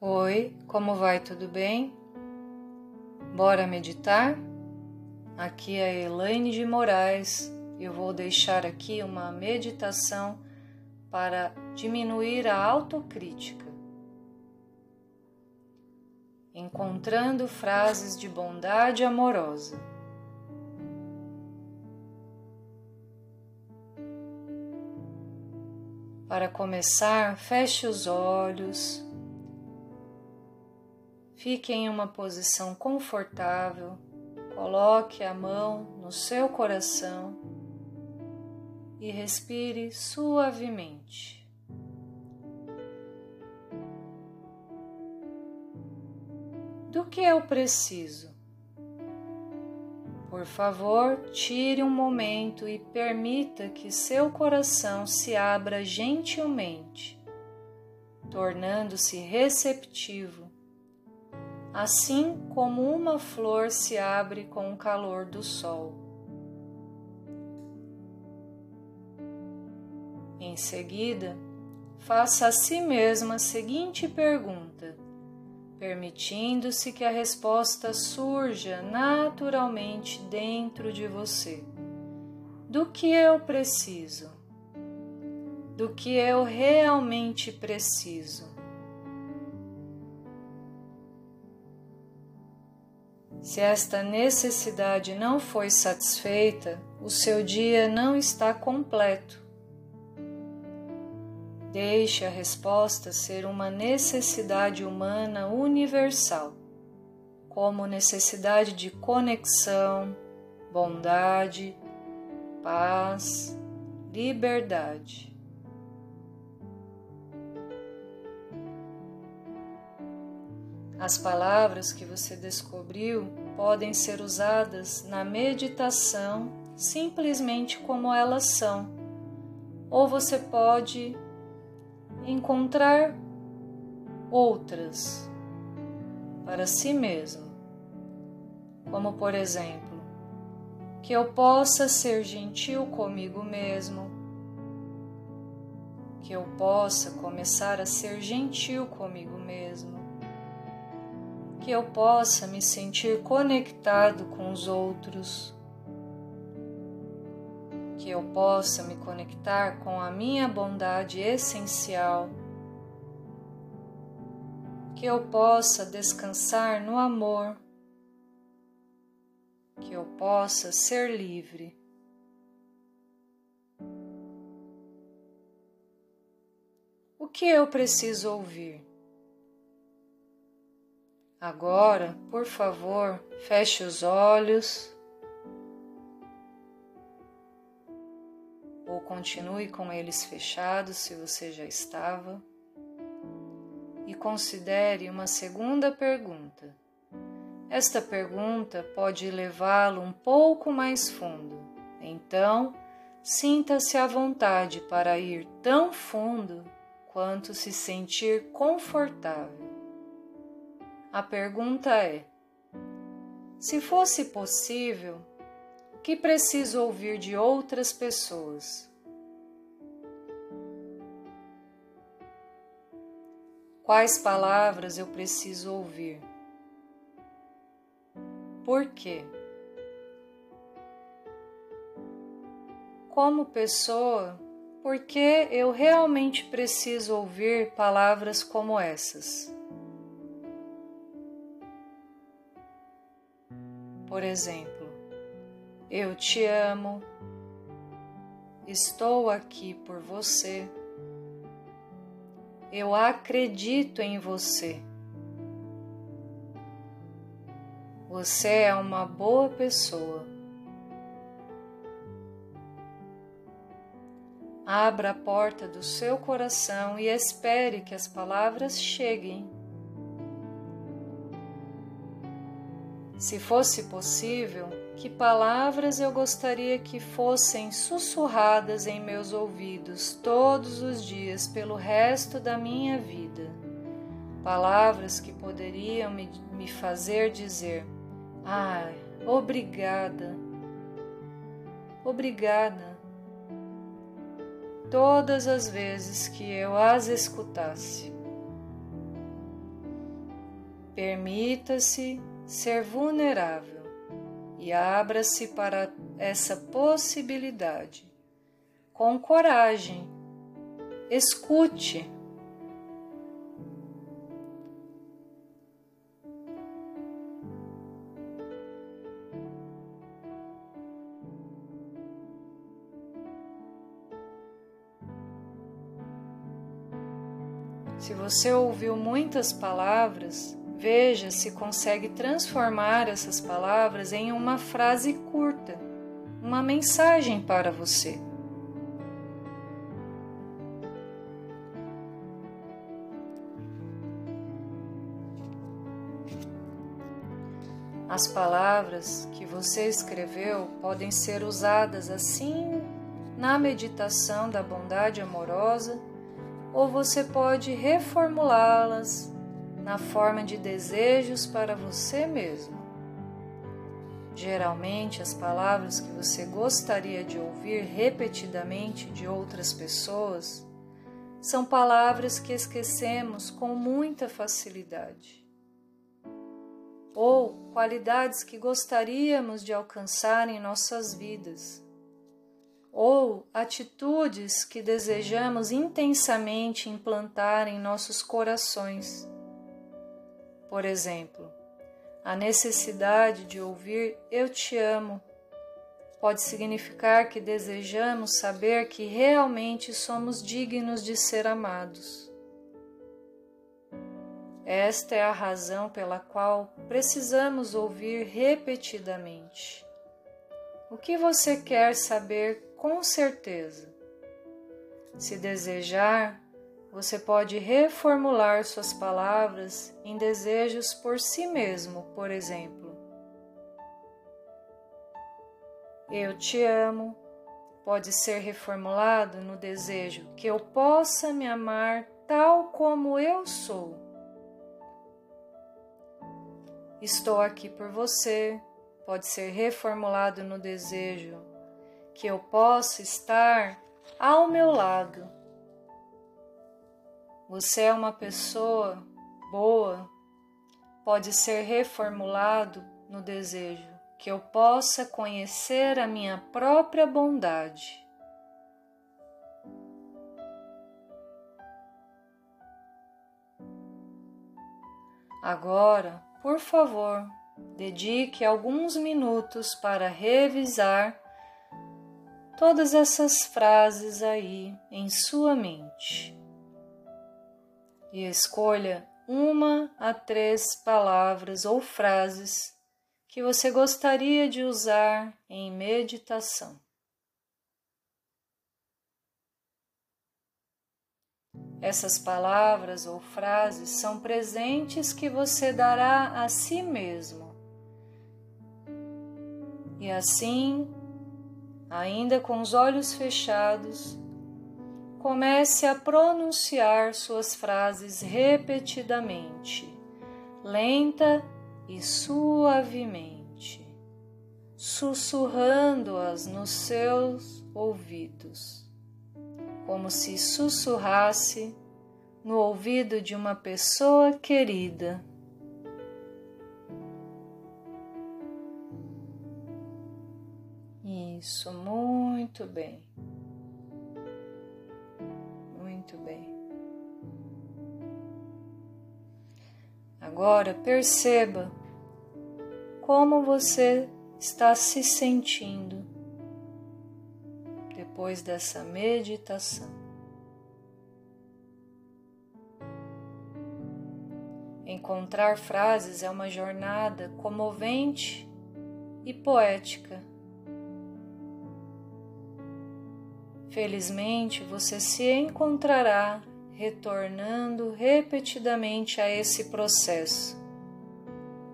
Oi, como vai? Tudo bem? Bora meditar? Aqui é a Elaine de Moraes. Eu vou deixar aqui uma meditação para diminuir a autocrítica. Encontrando frases de bondade amorosa. Para começar, feche os olhos Fique em uma posição confortável, coloque a mão no seu coração e respire suavemente. Do que eu preciso? Por favor, tire um momento e permita que seu coração se abra gentilmente, tornando-se receptivo assim como uma flor se abre com o calor do sol. Em seguida, faça a si mesma a seguinte pergunta, permitindo-se que a resposta surja naturalmente dentro de você: Do que eu preciso? Do que eu realmente preciso? Se esta necessidade não foi satisfeita, o seu dia não está completo. Deixe a resposta ser uma necessidade humana universal, como necessidade de conexão, bondade, paz, liberdade. As palavras que você descobriu podem ser usadas na meditação simplesmente como elas são, ou você pode encontrar outras para si mesmo, como por exemplo, que eu possa ser gentil comigo mesmo, que eu possa começar a ser gentil comigo mesmo que eu possa me sentir conectado com os outros, que eu possa me conectar com a minha bondade essencial, que eu possa descansar no amor, que eu possa ser livre. O que eu preciso ouvir? Agora, por favor, feche os olhos ou continue com eles fechados se você já estava e considere uma segunda pergunta. Esta pergunta pode levá-lo um pouco mais fundo, então sinta-se à vontade para ir tão fundo quanto se sentir confortável. A pergunta é: se fosse possível, o que preciso ouvir de outras pessoas? Quais palavras eu preciso ouvir? Por quê? Como pessoa, por que eu realmente preciso ouvir palavras como essas? Por exemplo, eu te amo, estou aqui por você, eu acredito em você. Você é uma boa pessoa. Abra a porta do seu coração e espere que as palavras cheguem. Se fosse possível, que palavras eu gostaria que fossem sussurradas em meus ouvidos todos os dias pelo resto da minha vida. Palavras que poderiam me, me fazer dizer: Ai, ah, obrigada, obrigada. Todas as vezes que eu as escutasse. Permita-se ser vulnerável e abra-se para essa possibilidade. Com coragem, escute Se você ouviu muitas palavras, veja se consegue transformar essas palavras em uma frase curta, uma mensagem para você. As palavras que você escreveu podem ser usadas assim na meditação da bondade amorosa ou você pode reformulá-las na forma de desejos para você mesmo. Geralmente, as palavras que você gostaria de ouvir repetidamente de outras pessoas são palavras que esquecemos com muita facilidade, ou qualidades que gostaríamos de alcançar em nossas vidas ou atitudes que desejamos intensamente implantar em nossos corações. Por exemplo, a necessidade de ouvir Eu te amo pode significar que desejamos saber que realmente somos dignos de ser amados. Esta é a razão pela qual precisamos ouvir repetidamente. O que você quer saber com certeza. Se desejar, você pode reformular suas palavras em desejos por si mesmo, por exemplo. Eu te amo pode ser reformulado no desejo que eu possa me amar tal como eu sou. Estou aqui por você pode ser reformulado no desejo que eu possa estar ao meu lado. Você é uma pessoa boa, pode ser reformulado no desejo que eu possa conhecer a minha própria bondade. Agora, por favor, dedique alguns minutos para revisar todas essas frases aí em sua mente e escolha uma a três palavras ou frases que você gostaria de usar em meditação. Essas palavras ou frases são presentes que você dará a si mesmo. E assim ainda com os olhos fechados, comece a pronunciar suas frases repetidamente, lenta e suavemente, sussurrando-as nos seus ouvidos, como se sussurrasse no ouvido de uma pessoa querida. Isso, muito bem. Muito bem. Agora perceba como você está se sentindo depois dessa meditação. Encontrar frases é uma jornada comovente e poética Felizmente você se encontrará retornando repetidamente a esse processo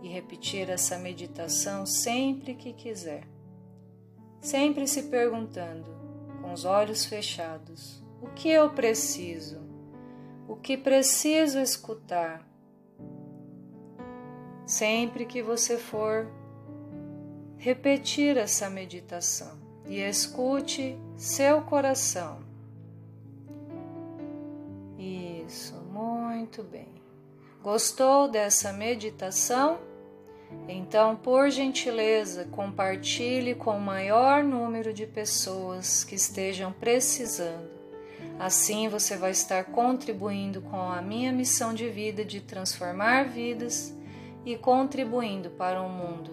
e repetir essa meditação sempre que quiser. Sempre se perguntando, com os olhos fechados, o que eu preciso? O que preciso escutar? Sempre que você for repetir essa meditação e escute seu coração. Isso, muito bem. Gostou dessa meditação? Então, por gentileza, compartilhe com o maior número de pessoas que estejam precisando. Assim você vai estar contribuindo com a minha missão de vida de transformar vidas e contribuindo para um mundo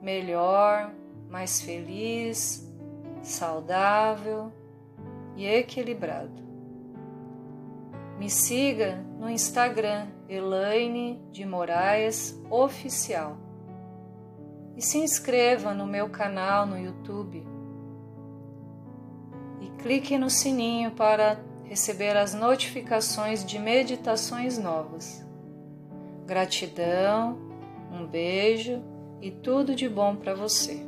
melhor, mais feliz, saudável e equilibrado. Me siga no Instagram Elaine de Moraes Oficial e se inscreva no meu canal no YouTube e clique no sininho para receber as notificações de meditações novas. Gratidão, um beijo e tudo de bom para você.